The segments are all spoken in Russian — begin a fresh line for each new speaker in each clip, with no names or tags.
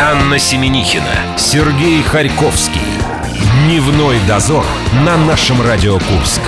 Анна Семенихина, Сергей Харьковский. Дневной дозор на нашем Радио Курск.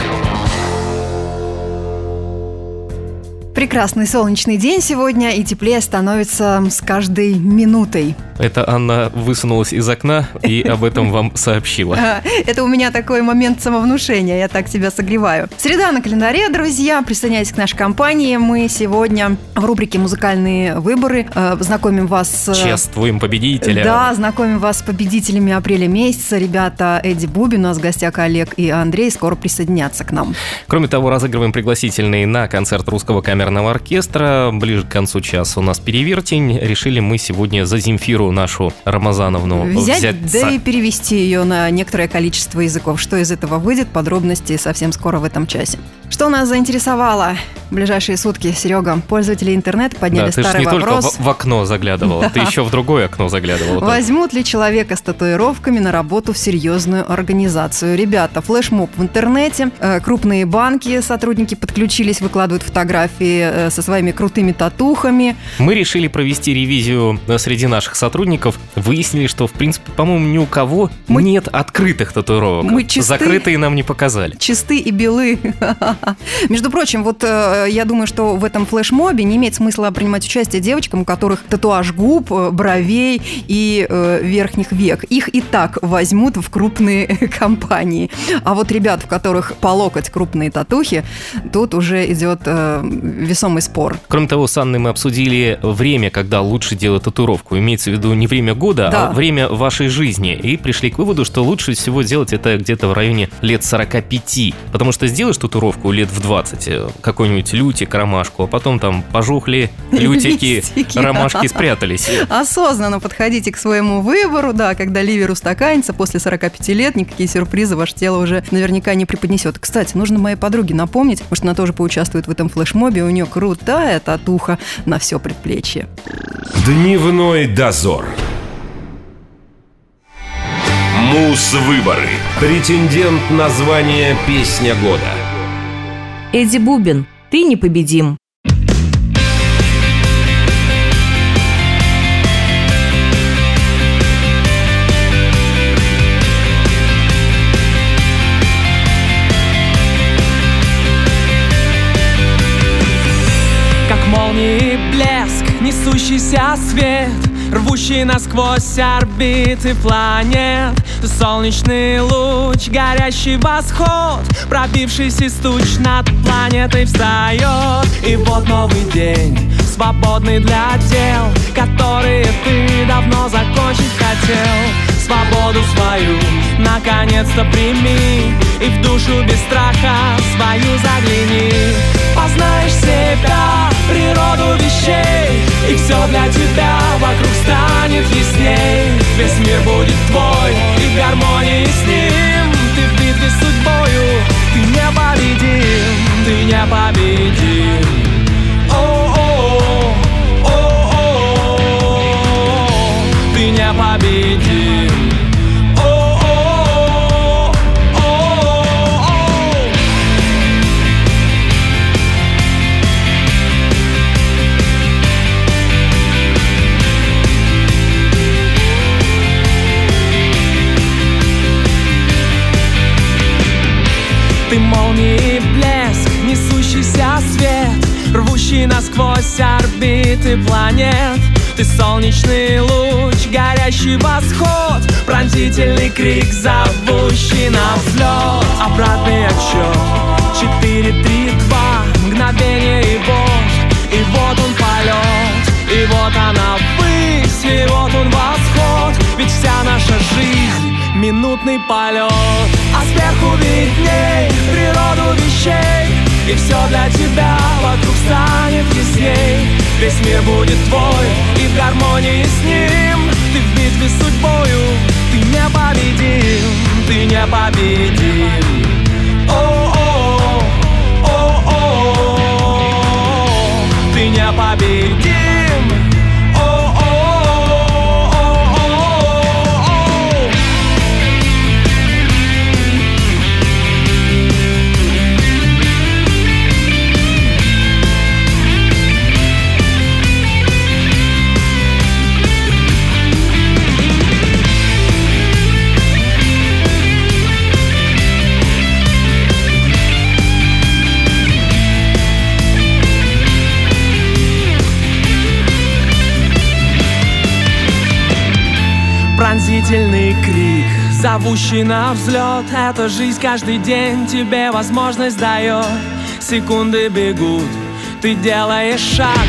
Прекрасный солнечный день сегодня, и теплее становится с каждой минутой.
Это Анна высунулась из окна и об этом вам сообщила.
Это у меня такой момент самовнушения, я так себя согреваю. Среда на календаре, друзья, присоединяйтесь к нашей компании. Мы сегодня в рубрике «Музыкальные выборы» э, знакомим вас с...
Чествуем победителя.
Да, знакомим вас с победителями апреля месяца. Ребята Эдди Бубин, у нас в гостях Олег и Андрей, скоро присоединятся к нам.
Кроме того, разыгрываем пригласительные на концерт русского камерного оркестра. Ближе к концу часа у нас перевертень. Решили мы сегодня за Земфиру нашу Рамазановну
взять, взять да и перевести ее на некоторое количество языков. Что из этого выйдет, подробности совсем скоро в этом часе. Что нас заинтересовало в ближайшие сутки, Серега? Пользователи интернета подняли
да,
старый
ты же
не вопрос.
только в, в окно заглядывала, да. ты еще в другое окно заглядывала.
Возьмут ли человека с татуировками на работу в серьезную организацию? Ребята, флешмоб в интернете, э, крупные банки, сотрудники подключились, выкладывают фотографии э, со своими крутыми татухами.
Мы решили провести ревизию э, среди наших сотрудников. Выяснили, что, в принципе, по-моему, ни у кого Мы... нет открытых татуировок. Мы чисты... Закрытые нам не показали.
Чисты и белы. Между прочим, вот э, я думаю, что в этом флешмобе не имеет смысла принимать участие девочкам, у которых татуаж губ, э, бровей и э, верхних век. Их и так возьмут в крупные компании. А вот ребят, в которых по локоть крупные татухи, тут уже идет весомый спор.
Кроме того, с Анной мы обсудили время, когда лучше делать татуировку. Имеется в виду не время года, а да. а время вашей жизни. И пришли к выводу, что лучше всего делать это где-то в районе лет 45. Потому что сделаешь татуировку, лет в 20, э, какой-нибудь лютик, ромашку, а потом там пожухли лютики, ромашки спрятались.
Осознанно подходите к своему выбору, да, когда ливер устаканится после 45 лет, никакие сюрпризы ваше тело уже наверняка не преподнесет. Кстати, нужно моей подруге напомнить, может, она тоже поучаствует в этом флешмобе, у нее крутая татуха на все предплечье.
Дневной дозор. Мус-выборы. Претендент на звание «Песня года».
Эдди Бубин, ты непобедим.
Как молнии блеск, несущийся свет Рвущий насквозь орбиты планет. Солнечный луч, горящий восход Пробившись из туч над планетой встает. И вот новый день, свободный для дел Которые ты давно закончить хотел. Свободу свою наконец-то прими И в душу без страха свою загляни. Познаешь себя, природу вещей. И все для тебя вокруг станет ясней. Весь мир будет твой и в гармонии с ним. Ты в битве с судьбою, ты не победим Ты не насквозь орбиты планет. Ты солнечный луч, горящий восход. Пронзительный крик, зовущий на взлет. Обратный отсчет. Четыре, три, два. Мгновение и вот. И вот он полет. И вот она высь И вот он восход. Ведь вся наша жизнь минутный полет. А сверху видней природу вещей И все для тебя вокруг станет ясней. Весь мир будет твой и в гармонии с ним. Ты в битве с судьбою, ты не победим Ты не победим. О-о-о, о-о-о Ты не зовущий на взлет Эта жизнь каждый день тебе возможность дает Секунды бегут, ты делаешь шаг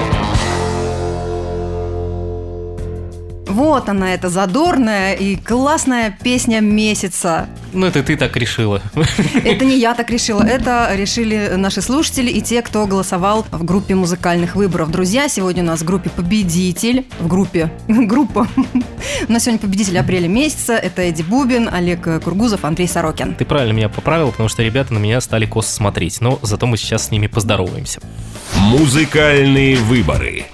Вот она, эта задорная и классная песня месяца.
Ну, это ты так решила.
Это не я так решила, это решили наши слушатели и те, кто голосовал в группе музыкальных выборов. Друзья, сегодня у нас в группе победитель, в группе, группа. У нас сегодня победитель апреля месяца, это Эдди Бубин, Олег Кургузов, Андрей Сорокин.
Ты правильно меня поправил, потому что ребята на меня стали косо смотреть, но зато мы сейчас с ними поздороваемся.
Музыкальные выборы.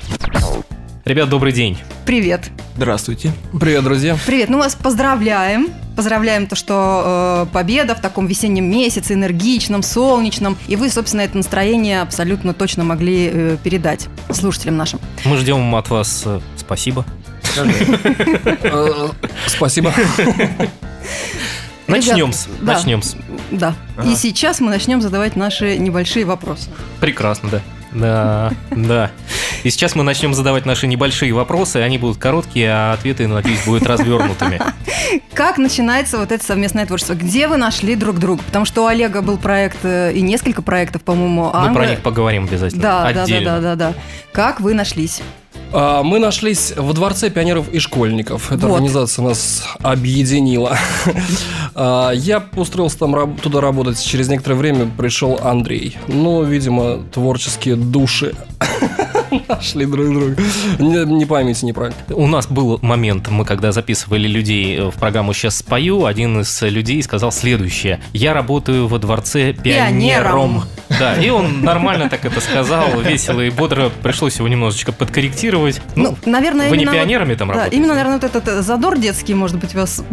Ребят, добрый день.
Привет.
Здравствуйте.
Привет, друзья.
Привет, ну вас поздравляем. Поздравляем то, что э, победа в таком весеннем месяце, энергичном, солнечном. И вы, собственно, это настроение абсолютно точно могли э, передать слушателям нашим.
Мы ждем от вас э, спасибо.
Э, Спасибо.
Начнем.
Да.
Начнем.
Да. И сейчас мы начнем задавать наши небольшие вопросы.
Прекрасно, да. Да, да. И сейчас мы начнем задавать наши небольшие вопросы, они будут короткие, а ответы, надеюсь, будут развернутыми.
Как начинается вот это совместное творчество? Где вы нашли друг друга? Потому что у Олега был проект э, и несколько проектов, по-моему. а
Мы про них поговорим обязательно.
Да, да, да,
Отдельно.
да, да, да. Как вы нашлись?
А, Мы нашлись во Дворце пионеров и школьников. Эта
Вот.
организация нас объединила. А, Я устроился там туда работать. Через некоторое время пришел Андрей. Ну, видимо, творческие души нашли друг друга. Не, не поймите неправильно.
У нас был момент, мы когда записывали людей э, в программу «Сейчас спою», один из людей сказал следующее. «Я работаю во дворце пионером».
Пионером.
Да, и он нормально так это сказал, весело и бодро. Пришлось его немножечко подкорректировать.
Ну, наверное,
вы не
вот-
пионерами там
Да,
работаете?
именно, наверное, вот этот э, задор детский, может быть, вас...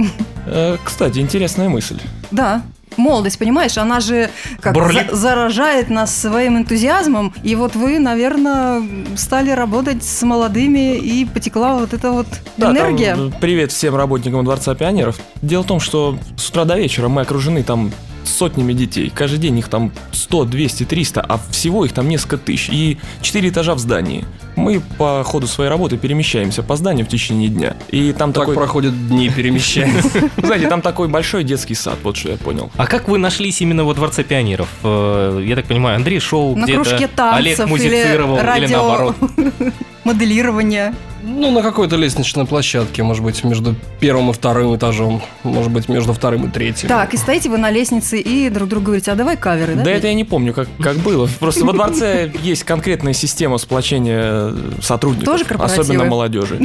Э, Кстати, интересная мысль.
Да. Молодость, понимаешь, она же как за- заражает нас своим энтузиазмом. И вот вы, наверное, стали работать с молодыми, и потекла вот эта вот
Да, там,
энергия.
э, привет всем работникам Дворца пионеров. Дело в том, что с утра до вечера мы окружены там сотнями детей. Каждый день их там 100, 200, 300, а всего их там несколько тысяч. И 4 этажа в здании. Мы по ходу своей работы перемещаемся по зданию в течение дня. И там
Так
такой...
проходят дни перемещения.
Знаете, там такой большой детский сад, вот что я понял.
А как вы нашлись именно во Дворце пионеров? Э, Я так понимаю, Андрей шел где-то, Олег музицировал, или, наоборот.
Моделирование.
Ну, на какой-то лестничной площадке, может быть, между первым и вторым этажом, может быть, между вторым и третьим.
Так, и стоите вы на лестнице и друг другу говорите, а давай каверы, да?
Да это я не помню, как, как было. Просто во дворце есть конкретная система сплочения э, сотрудников.
Тоже корпоративы?
Особенно молодежи.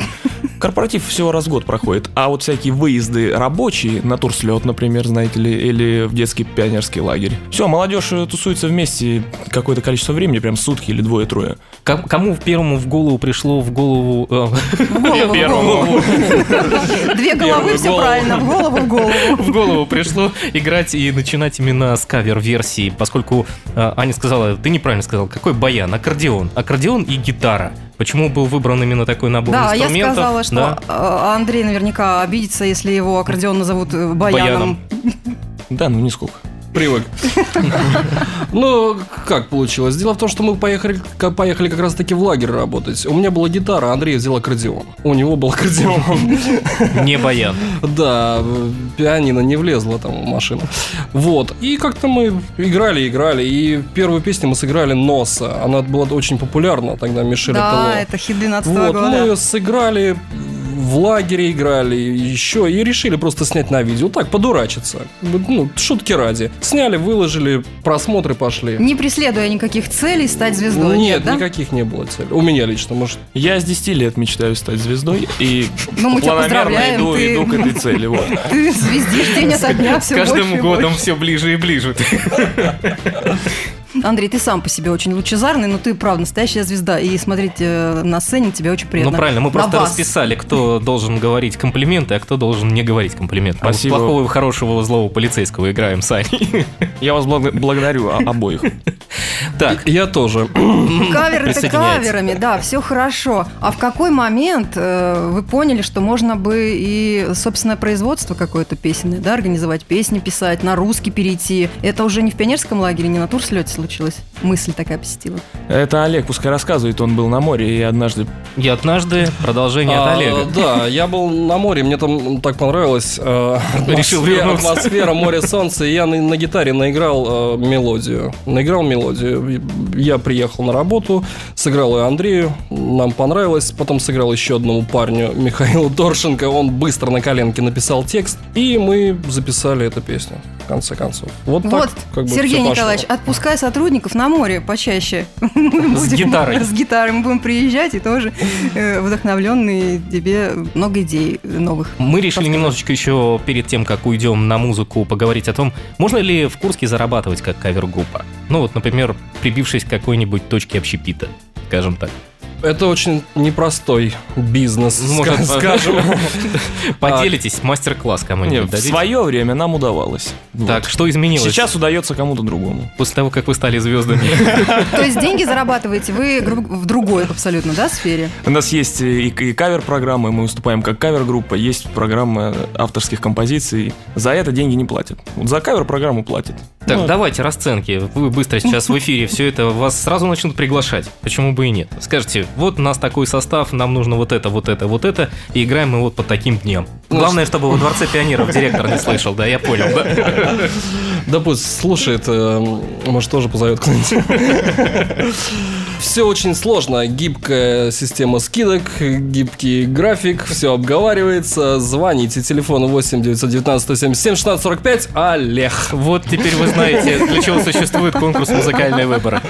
Корпоратив всего раз в год проходит, а вот всякие выезды рабочие, на турслет, например, знаете ли, или в детский пионерский лагерь. Все, молодежь э, тусуется вместе какое-то количество времени, прям сутки или двое-трое.
Ком- Кому первому в голову пришло в голову... э,
В голову, в
Первому.
Две головы, все правильно, в голову, в голову.
в голову пришло играть и начинать именно с кавер-версии, поскольку э, Аня сказала, ты неправильно сказал, какой баян, аккордеон, аккордеон и гитара. Почему был выбран именно такой набор
Да, я
инструментов?
сказала, что
Да.
э, Андрей наверняка обидится, если его аккордеон назовут э, баяном.
Да, ну нисколько.
Привык. Ну, как получилось? Дело в том, что мы поехали, как- поехали как раз таки в лагерь работать. У меня была гитара, а Андрей взял аккордеон. У него был аккордеон.
Не баян.
Да, пианино не влезло там в машину. Вот. И как-то мы играли, играли. И первую песню мы сыграли «Носа». Она была очень популярна тогда, Мишель
Да, это хит 12
Вот,
года.
мы сыграли, в лагере играли, еще, и решили просто снять на видео. Так, подурачиться. Ну, шутки ради. Сняли, выложили, просмотры пошли.
Не преследуя никаких целей стать звездой.
Нет,
нет да?
никаких не было целей. У меня лично, может.
Я с 10 лет мечтаю стать звездой и
ну, мы тебя
планомерно иду,
ты...
иду к этой цели. Вот.
Ты звездишь день ото дня все
С каждым годом все ближе и ближе.
Андрей, ты сам по себе очень лучезарный, но ты, правда, настоящая звезда. И смотреть э, на сцене тебе очень приятно.
Ну правильно, мы
На
просто
вас.
расписали, кто должен говорить комплименты, а кто должен не говорить комплименты. А вот
Спасибо.
плохого, хорошего, злого полицейского играем сами.
Я вас благ- благодарю о- обоих.
Так,
Я тоже.
Каверы это
Присоединяется.
каверами, да, все хорошо. А в какой момент э, вы поняли, что можно бы и собственное производство какое-то песенное, да, организовать песни, писать, на русский перейти? Это уже не в пионерском лагере, не на турслете случилось? Мысль такая посетила.
Это Олег пускай рассказывает, он был на море и однажды...
я однажды продолжение от
А,
Олега.
Да, я был на море, мне там так понравилось. э,
Решил
атмосфера-. Атмосфера, море, солнце. И я на, на гитаре наиграл э, мелодию. Наиграл мелодию. Я приехал на работу, сыграл ее Андрею, нам понравилось. Потом сыграл еще одному парню, Михаилу Торшенко. Он быстро на коленке написал текст. И мы записали эту песню, конце концов. Вот,
Вот,
так, как бы,
Сергей
всё пошло.
Николаевич, отпускай сотрудников на море почаще. Мы
С
будем-
гитарой.
С гитарой мы будем приезжать и тоже э, вдохновленные тебе много идей новых.
Мы решили немножечко еще перед тем, как уйдем на музыку, поговорить о том, можно ли в Курске зарабатывать как кавер-группа. Ну вот, например, прибившись к какой-нибудь точке общепита, скажем так.
Это очень непростой бизнес,
Может,
ска- скажем.
Поделитесь, мастер-класс кому-нибудь
в свое время нам удавалось. Вот.
Так, что изменилось
Сейчас удается кому-то другому.
после того, как вы стали звездами?
То есть деньги зарабатываете вы в другой абсолютно, да, сфере?
У нас есть и, и кавер-программы, мы выступаем как кавер-группа, есть программа авторских композиций. За это деньги не платят. Вот за кавер-программу платят.
Так,
Ну,
давайте расценки. Вы быстро сейчас в эфире все это, вас сразу начнут приглашать. Почему бы и нет? Скажите, вот у нас такой состав, нам нужно вот это, вот это, вот это, и играем мы вот по таким дням. Главное, чтобы во Дворце пионеров директор не слышал, да, я понял, да?
Да пусть слушает, э, может, тоже позовет кто-нибудь. Все очень сложно. Гибкая система скидок, гибкий график, все обговаривается. Звоните, телефон 8 919 177 16 45. Олег.
Вот теперь вы знаете, для чего существует конкурс «Музыкальные выборы».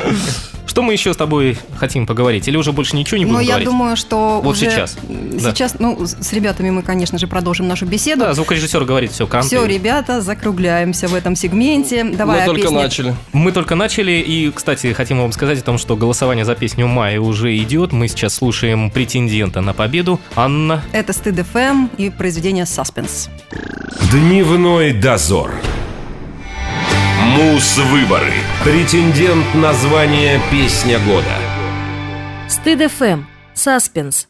Что мы еще с тобой хотим поговорить? Или уже больше ничего не будем
Ну, я
говорить?
думаю, что
Вот
уже
сейчас. Да.
Сейчас, ну, с ребятами мы, конечно же, продолжим нашу беседу.
Да, звукорежиссер говорит, все, канты.
Все, ребята, закругляемся в этом сегменте. Давай
Мы только
песне.
начали.
Мы только начали, и, кстати, хотим вам сказать о том, что голосование за песню «Мая» уже идет. Мы сейчас слушаем претендента на победу. Анна,
Это Стыд ФМ и произведение Саспенс.
Дневной дозор. Мус-выборы. Претендент на звание «Песня года».
Стыд ФМ. Саспенс.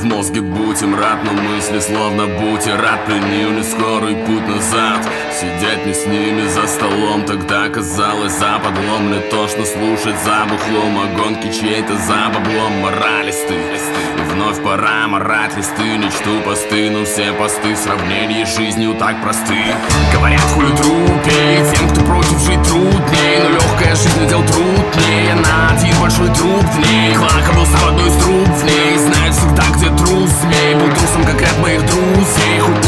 В мозге будем рад Но мысли словно бутерат пленили скорый путь назад Сидеть не с ними за столом, тогда казалось за подлом Мне тошно слушать за бухлом, а гонки чьей-то за баблом. Моралисты, вновь пора морать листы Не чту посты, но все посты в сравнении с жизнью так просты. Говорят, хули трупей, тем, кто против жить трудней Но легкая жизнь дел труднее, на один большой труп в ней Клака был одной из труб в ней Знает всегда, где трус змей Был трусом, как ряд моих друзей. Хоть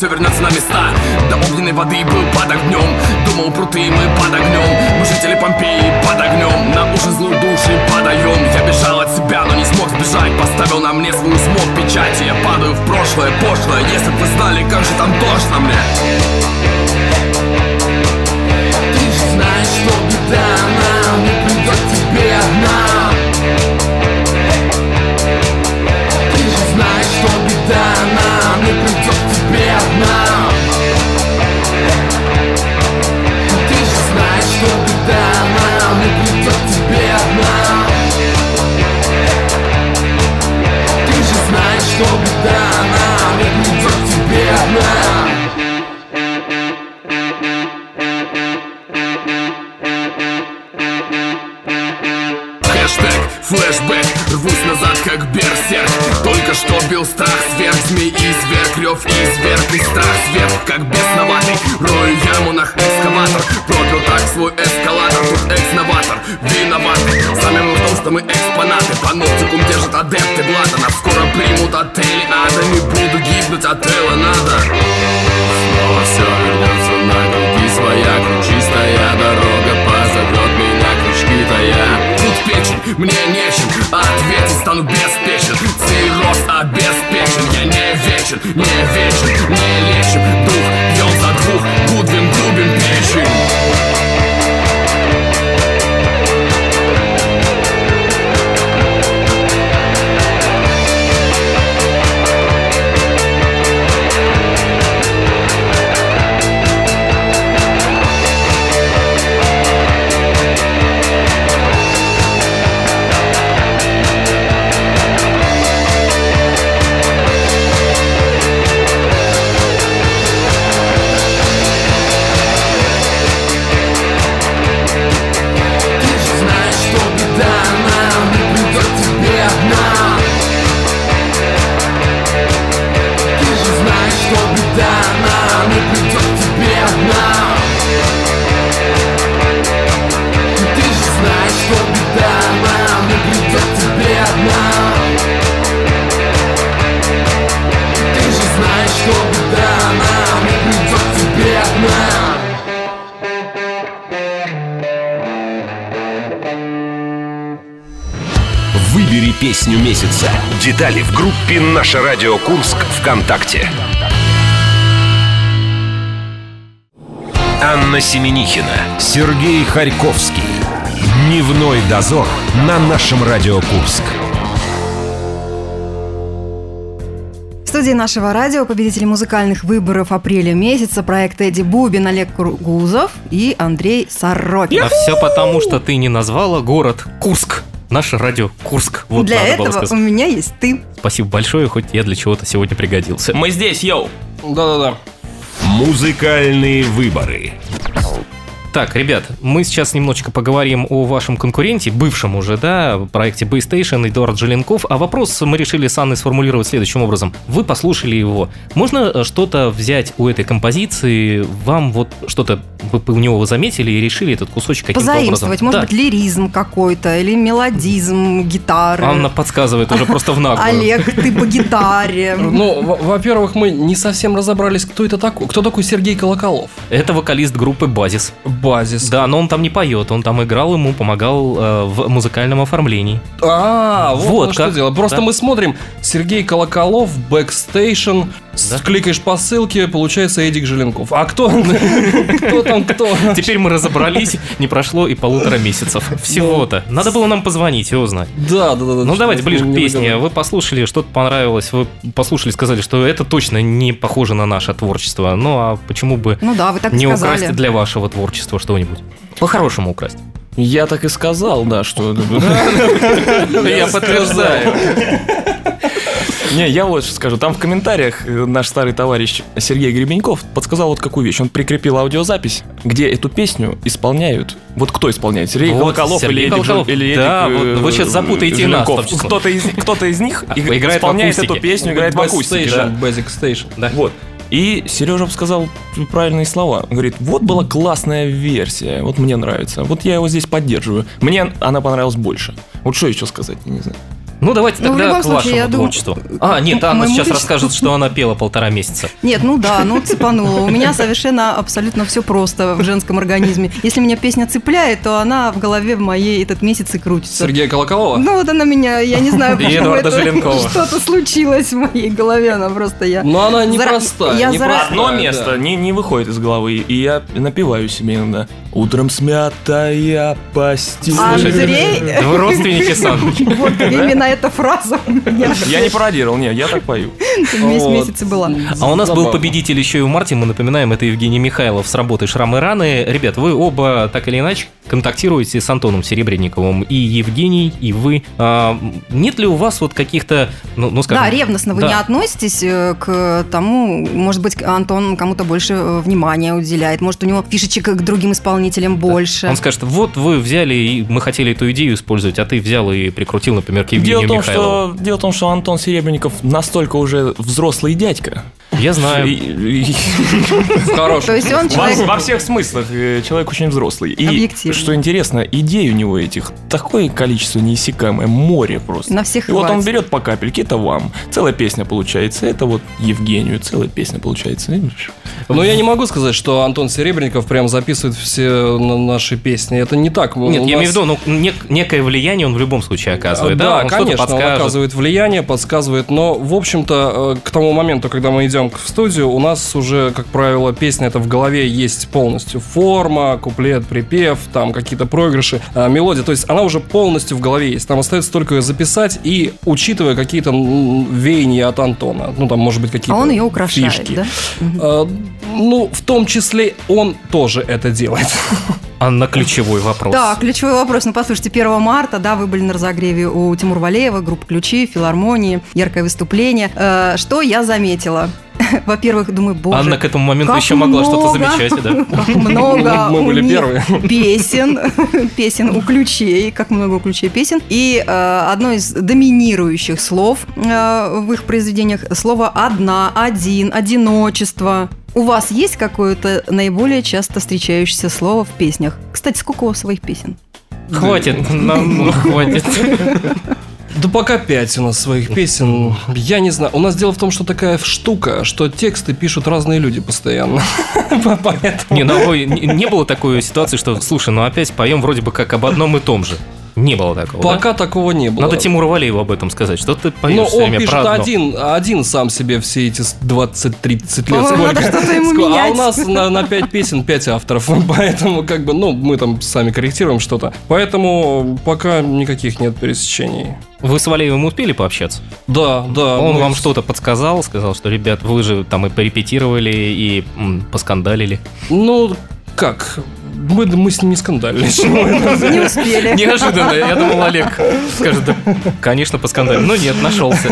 все вернется на места. До огненной воды был под огнем. Думал, пруты мы под огнем. Мы жители Помпеи под огнем. На уши злую души подаем. Я бежал от себя, но не смог сбежать. Поставил на мне свою смог печати. Я падаю в прошлое, пошлое. Если бы вы знали, как же там тошно мне. Ты же знаешь, что беда нам Не придет тебе одна придет тебе одна? Ты же знаешь, что беда нам придет тебе одна? Флешбэк Рвусь назад, как берсерк. Только что бил страх сверх Змей и зверг И страх сверх, как бесноватый Рою яму на экскаватор мы экспонаты. Паноптикум держат адепты блата. Нас скоро примут отели. Ада Не буду гибнуть от Элла, надо. Снова все вернется на круги своя Ключистая дорога позовет меня крючки-то я Тут печень, мне нечем Ответить. Стану беспечен. Цирроз обеспечен. Я не вечен, не вечен
Детали в группе «Наше радио Курск» ВКонтакте. Анна Семенихина, Сергей Харьковский. Дневной дозор на нашем Радио Курск.
В студии нашего радио победители музыкальных выборов апреля месяца проект Эдди Бубин, Олег Кургузов и Андрей Сорокин.
А все потому, что ты не назвала город Курск. Наше радио Курск. Вот
Для
надо было
этого у меня есть ты.
Спасибо большое, хоть я для чего-то сегодня пригодился.
Мы здесь, йоу!
Да-да-да.
Музыкальные выборы.
Так, ребят, мы сейчас немножечко поговорим о вашем конкуренте, бывшем уже, да, проекте Base Station, Эдуард Желенков. А вопрос мы решили с Анной сформулировать следующим образом. Вы послушали его. Можно э, что-то взять у этой композиции? Вам вот что-то вы у него заметили и решили этот кусочек каким-то образом?
Позаимствовать, может
Да.
быть, лиризм какой-то или мелодизм гитары.
Анна подсказывает уже просто в наглую.
Олег, ты по гитаре.
Ну, во- во-первых, мы не совсем разобрались, кто это такой. Кто такой Сергей Колоколов?
Это вокалист группы Базис.
Базис.
Да, но он там не поет, он там играл ему, помогал э, в музыкальном оформлении.
А, вот,
Вот
что
как.
дело. Просто
Да.
мы смотрим Сергей Колоколов, бэкстейшн, с- кликаешь по ссылке, получается Эдик Желенков. А кто? Кто там кто?
Теперь мы разобрались, не прошло и полутора месяцев. Всего-то. Надо было нам позвонить и узнать.
Да, да, да. да.
Ну давайте ближе к
не
песне. Вы послушали, что-то понравилось, вы послушали, сказали, что это точно не похоже на наше творчество. Ну а почему бы
Ну да, вы так
не
сказали.
украсть для вашего творчества что-нибудь? По-хорошему украсть.
Я так и сказал, да, что...
Я подтверждаю.
Не, я вот что скажу. Там в комментариях э, наш старый товарищ Сергей Гребеньков подсказал вот какую вещь. Он прикрепил аудиозапись, где эту песню исполняют. Вот кто исполняет? Сергей
Вот,
Колоколов
Сергей
или Эдик,
Колоколов.
Или
Да,
Эдик,
вот
э,
вы щас запутаете нас,
Желенков.
числе.
Кто-то из, кто-то из них
А,
иг-
играет
исполняет эту песню, играет в акустике.
Basic Station.
Да.
Вот. И Сережа сказал правильные слова. Он говорит, вот была классная версия, вот мне нравится. Вот я его здесь поддерживаю. Мне она понравилась больше. Вот что еще сказать, я не знаю.
Ну, давайте ну, тогда к случае, вашему творчеству. Думаю... А, нет, Анна сейчас творчеству... расскажет, что она пела полтора месяца.
Нет, ну да, ну цепанула. У меня совершенно абсолютно все просто в женском организме. Если меня песня цепляет, то она в голове в моей этот месяц и крутится.
Сергея Колоколова?
Ну, вот она меня, я не знаю, почему это что-то случилось в моей голове, она просто я...
Но она непростая. Я
не зара... Одно место не, не выходит из головы, и я напиваю себе иногда. Утром смятая постель.
Андрей?
Вы родственники Сандры.
Вот именно эта фраза
Я не пародировал, нет, я так пою.
Весь месяц была.
А у нас был победитель еще и в марте, мы напоминаем, это Евгений Михайлов с работы «Шрамы раны». Ребят, вы оба так или иначе контактируете с Антоном Серебренниковым, и Евгений, и вы. А, нет ли у вас вот каких-то, ну, ну скажем...
Да, ревностно вы да. не относитесь э, к тому, может быть, Антон кому-то больше э, внимания уделяет, может, у него фишечек к другим исполнителям больше.
Он скажет, вот вы взяли, и мы хотели эту идею использовать, а ты взял и прикрутил, например, к Евгению дело в том,
Михайлову. Что, дело в том, что Антон Серебренников настолько уже взрослый дядька,
я знаю.
Хорошо. То есть он человек...
Во всех смыслах э, человек очень взрослый. И что интересно, идей у него этих такое количество неиссякаемое, море просто.
На всех
И вот он берет по капельке, это вам. Целая песня получается, это вот Евгению, целая песня получается.
Но я не могу сказать, что Антон Серебренников прям записывает все наши песни. Это не так.
Нет, я имею в виду, ну, некое влияние он в любом случае оказывает.
Да, конечно, он оказывает влияние, подсказывает. Но, в общем-то, э, к тому моменту, когда мы идем в студию, у нас уже, как правило, песня это в голове есть полностью. Форма, куплет, припев, там какие-то проигрыши, э, мелодия. То есть она уже полностью в голове есть. Нам остается только ее записать и, учитывая какие-то веяния от Антона, ну там, может быть, какие-то
А он ее украшает,
фишки.
да?
Ну, в том числе он тоже это делает.
А на ключевой вопрос.
Да, ключевой вопрос. Ну, послушайте, 1 марта, да, вы были на разогреве у Тимура Валеева, группа «Ключи», филармонии, яркое выступление. Э, что я заметила? Во-первых, думаю, боже,
Анна к этому моменту еще могла что-то замечать, да?
Как много
Мы были первые.
песен, песен у ключей, как много у ключей песен. И э, одно из доминирующих слов э, в их произведениях слово «одна», «один», «одиночество». У вас есть какое-то наиболее часто встречающееся слово в песнях? Кстати, сколько у вас своих песен?
Хватит, нам хватит.
Да пока пять у нас своих песен. Я не знаю. У нас дело в том, что такая штука, что тексты пишут разные люди постоянно.
Не, ну не было такой ситуации, что, слушай, ну опять поем вроде бы как об одном и том же. Не было такого.
Пока да? такого не было.
Надо Тимуру Валееву об этом сказать, что ты поешь
Но
он
пишет один, один сам себе все эти 20-30 лет. Сколько,
что-то ему сколько,
а у нас на, на 5 песен 5 авторов, поэтому как бы, ну, мы там сами корректируем что-то. Поэтому пока никаких нет пересечений.
Вы с Валеевым успели пообщаться?
Да, да.
Он мы... вам что-то подсказал, сказал, что, ребят, вы же там и порепетировали, и м, поскандалили.
Ну, как? Мы, мы с ним не скандалили.
Не успели.
Неожиданно. Я думал, Олег скажет, да, конечно, поскандалили. Но нет, нашелся.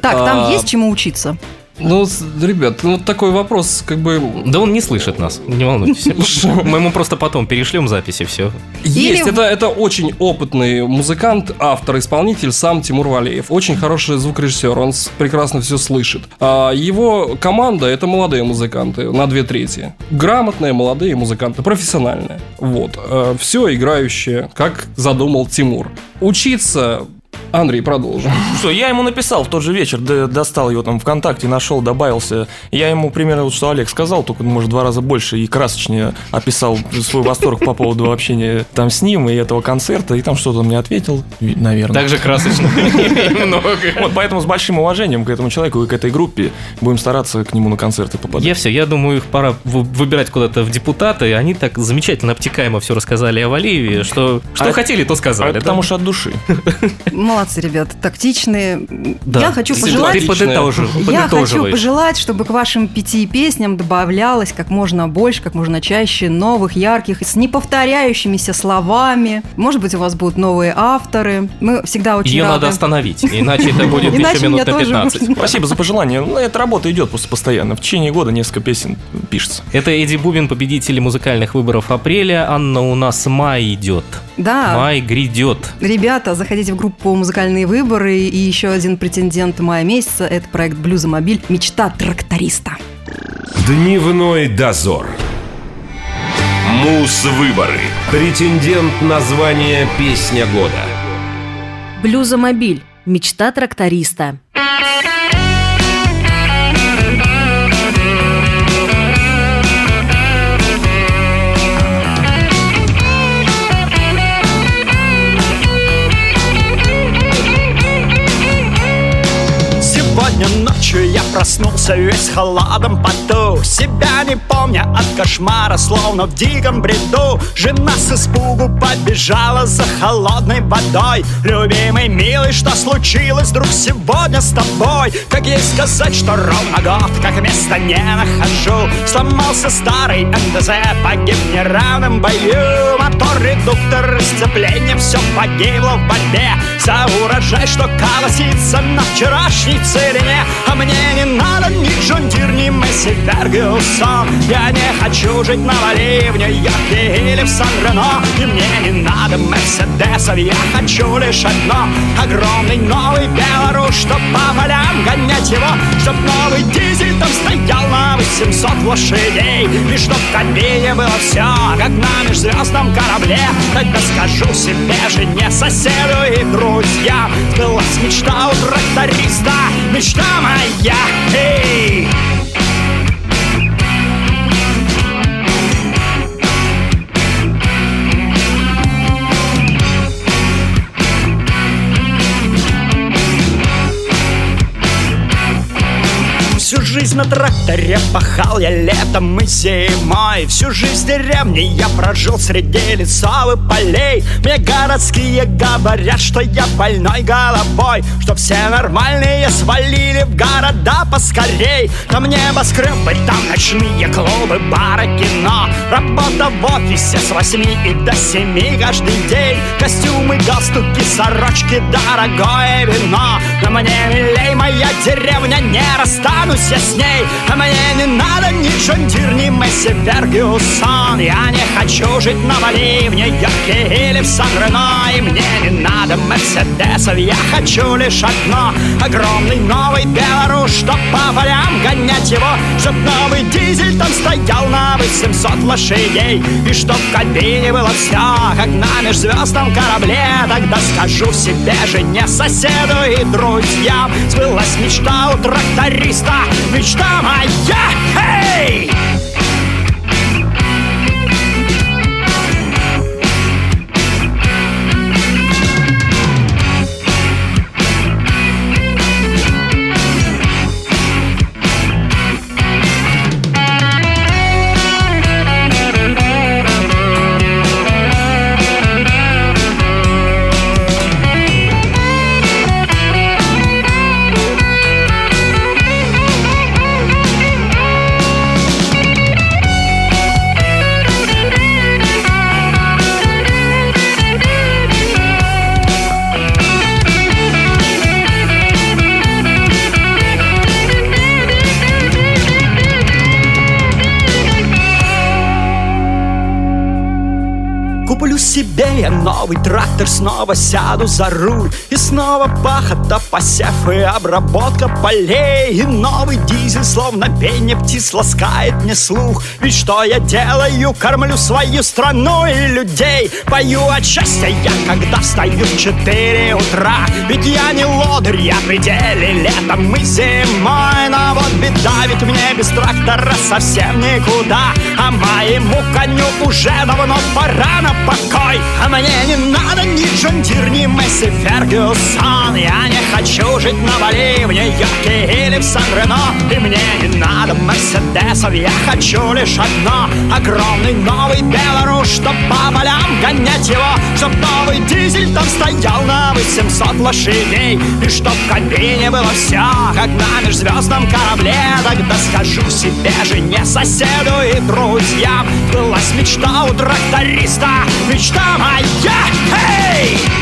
Так, там а, есть чему учиться?
Ну, ребят, ну такой вопрос, как бы...
Да он не слышит нас, не волнуйтесь. Мы ему просто потом перешлем записи, все.
Есть, это, это очень опытный музыкант, автор, исполнитель, сам Тимур Валеев. Очень хороший звукорежиссер, он прекрасно все слышит. А его команда – это молодые музыканты, на две трети. Грамотные молодые музыканты, профессиональные. Вот. Э, все играющие, как задумал Тимур. Учиться Андрей, продолжим.
Что, я ему написал в тот же вечер, достал его там ВКонтакте, нашел, добавился. Я ему примерно вот что Олег сказал, только, может, два раза больше и красочнее описал свой восторг по поводу общения там с ним и этого концерта, и там что-то он мне ответил, наверное.
Так же красочно.
Вот поэтому с большим уважением к этому человеку и к этой группе будем стараться к нему на концерты попадать.
Я все, я думаю, их пора выбирать куда-то в депутаты. Они так замечательно, обтекаемо все рассказали о Валиеве, что что а хотели, то сказали.
Потому что от души.
Молодцы, ребята, тактичные. Да. Я хочу пожелать... Ты
подытожил,
Я хочу пожелать, чтобы к вашим пяти песням добавлялось как можно больше, как можно чаще новых, ярких, с неповторяющимися словами. Может быть, у вас будут новые авторы. Мы всегда очень
Ее
рады.
надо остановить, иначе это будет еще минут на 15.
Спасибо за пожелание. Ну, эта работа идет просто постоянно. В течение года несколько песен пишется.
Это Эдди Бубин, победитель музыкальных выборов апреля. Анна, у нас май идет.
Да.
Май грядет.
Ребята, заходите в группу «Музыкальные выборы». И еще один претендент мая месяца – это проект «Блюзомобиль. Мечта тракториста».
Дневной дозор. Муз-выборы. Претендент на звание «Песня года».
Блюзомобиль. Мечта тракториста.
Проснулся весь холодом поту Себя не помня от кошмара, словно в диком бреду. Жена с испугу побежала за холодной водой. Любимый, милый, что случилось вдруг сегодня с тобой? Как ей сказать, что ровно год, как места не нахожу? Сломался старый НДЗ, погиб в неравном бою. Мотор, редуктор, сцепление, все погибло в борьбе. За урожай, что колосится на вчерашней целине А мне не надо ни Джон ни Месси Фергюсон Я не хочу жить на Бали, в Нью-Йорке или в Сан-Рено И мне не надо Мерседесов, я хочу лишь одно Огромный новый Беларусь, чтоб по полям гонять его Чтоб новый дизель там стоял на 800 лошадей. И чтоб кабине было все, как на межзвездном корабле. Тогда скажу себе, жене, соседу и друзьям. Сбылась мечта у тракториста, мечта моя, эй! Жизнь на тракторе пахал я летом и зимой. Всю жизнь в деревне я прожил среди лесов и полей. Мне городские говорят, что я больной головой Что все нормальные свалили в города поскорей. Там небоскребы, там ночные клубы, бары, кино. Работа в офисе с восьми и до семи каждый день. Костюмы, галстуки, сорочки, дорогое вино Но мне милей моя деревня, не расстанусь я с ней. А мне не надо ни John Deere, ни Massey Ferguson Я не хочу жить на Бали, в Нью-Йорке или в Сан-Ремо И мне не надо Мерседесов, я хочу лишь одно. Огромный новый Беларусь, чтоб по полям гонять его. Чтоб новый дизель там стоял на 800 лошадей. И чтоб в кабине было все, как на межзвездном корабле. Тогда скажу себе, жене, соседу и друзьям Сбылась мечта у тракториста Мечта моя, эй! Куплю себе я новый трактор, снова сяду за руль. И снова пахота, посев и обработка полей. И новый дизель, словно пение птиц, ласкает мне слух. Ведь что я делаю, кормлю свою страну и людей. Пою от счастья я, когда встаю в 4 утра. Ведь я не лодырь, я в пределе летом и зимой. Но вот беда, ведь мне без трактора совсем никуда. А моему коню уже давно пора на покой А мне не надо ни John Deere, ни Massey Ferguson. Я не хочу жить на Бали, в Нью-Йорке или в Сан-Ремо И мне не надо Мерседесов, я хочу лишь одно Огромный новый Беларусь, чтоб по полям гонять его Чтоб новый дизель там стоял на 800 лошадей И чтоб в кабине было все, как на межзвездном корабле Тогда скажу себе, жене, соседу и друзьям Былась мечта у тракториста, мечта моя, эй!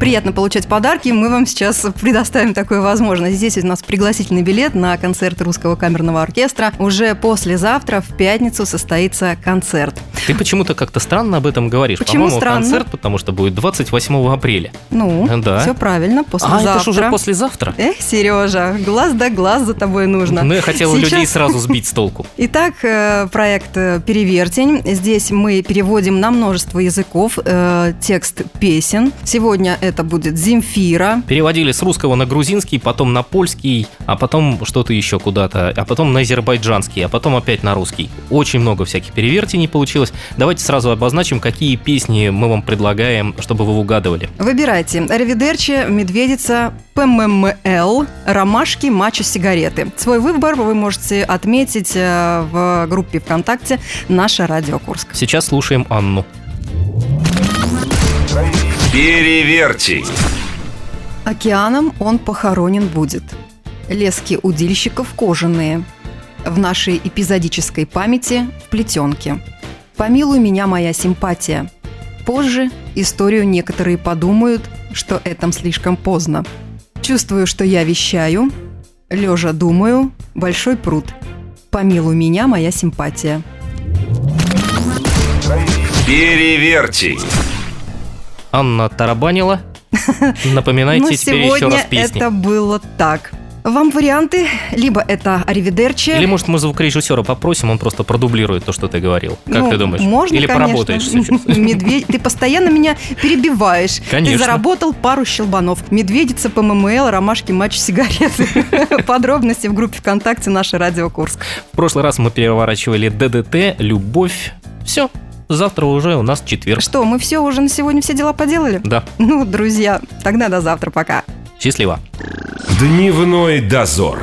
Приятно получать подарки, мы вам сейчас предоставим такую возможность. Здесь у нас пригласительный билет на концерт Русского камерного оркестра. Уже послезавтра, в пятницу, состоится концерт.
Ты почему-то как-то странно об этом говоришь.
Почему
По-моему,
странно?
концерт, потому что будет 28 апреля.
Ну,
Да.
все правильно, послезавтра.
А, это же уже послезавтра?
Эх, Сережа, глаз да глаз за тобой нужно.
Ну, я хотел
Сейчас-
людей сразу сбить с толку.
Итак, э, проект э, «Перевертень». Здесь мы переводим на множество языков э, текст песен. Сегодня это будет «Земфира».
Переводили с русского на грузинский, потом на польский, а потом что-то еще куда-то, а потом на азербайджанский, а потом опять на русский. Очень много всяких перевертений получилось. Давайте сразу обозначим, какие песни мы вам предлагаем, чтобы вы угадывали.
Выбирайте. Аривидерчи, Медведица, ПММЛ, Ромашки, Мачо, Сигареты. Свой выбор вы можете отметить э, в группе ВКонтакте «Наша Радио Курск».
Сейчас слушаем Анну.
Перевертень.
Океаном он похоронен будет. Лески удильщиков кожаные. В нашей эпизодической памяти в плетенке. Помилуй меня, моя симпатия. Позже историю некоторые подумают, что этом слишком поздно. Чувствую, что я вещаю. Лежа думаю, большой пруд. Помилуй меня, моя симпатия.
Перевертень.
Анна тарабанила. Напоминайте
ну,
теперь еще раз песни.
это было так. Вам варианты, либо это Аривидерчи,
Или, может, мы звукорежиссера попросим, он просто продублирует то, что ты говорил. Как
Ну,
ты думаешь?
Можно,
Или
конечно.
поработаешь сейчас?
Медведь, ты постоянно меня перебиваешь.
Конечно.
Ты заработал пару щелбанов. Медведица, ПММЛ, ромашки, матч, сигареты. Подробности в группе ВКонтакте «Наша Радио Курск».
В прошлый раз мы переворачивали ДДТ, любовь. Все, завтра уже у нас четверг.
Что, мы все уже на сегодня все дела поделали?
Да,
Ну, друзья, тогда до завтра, пока.
счастливо.
Дневной дозор.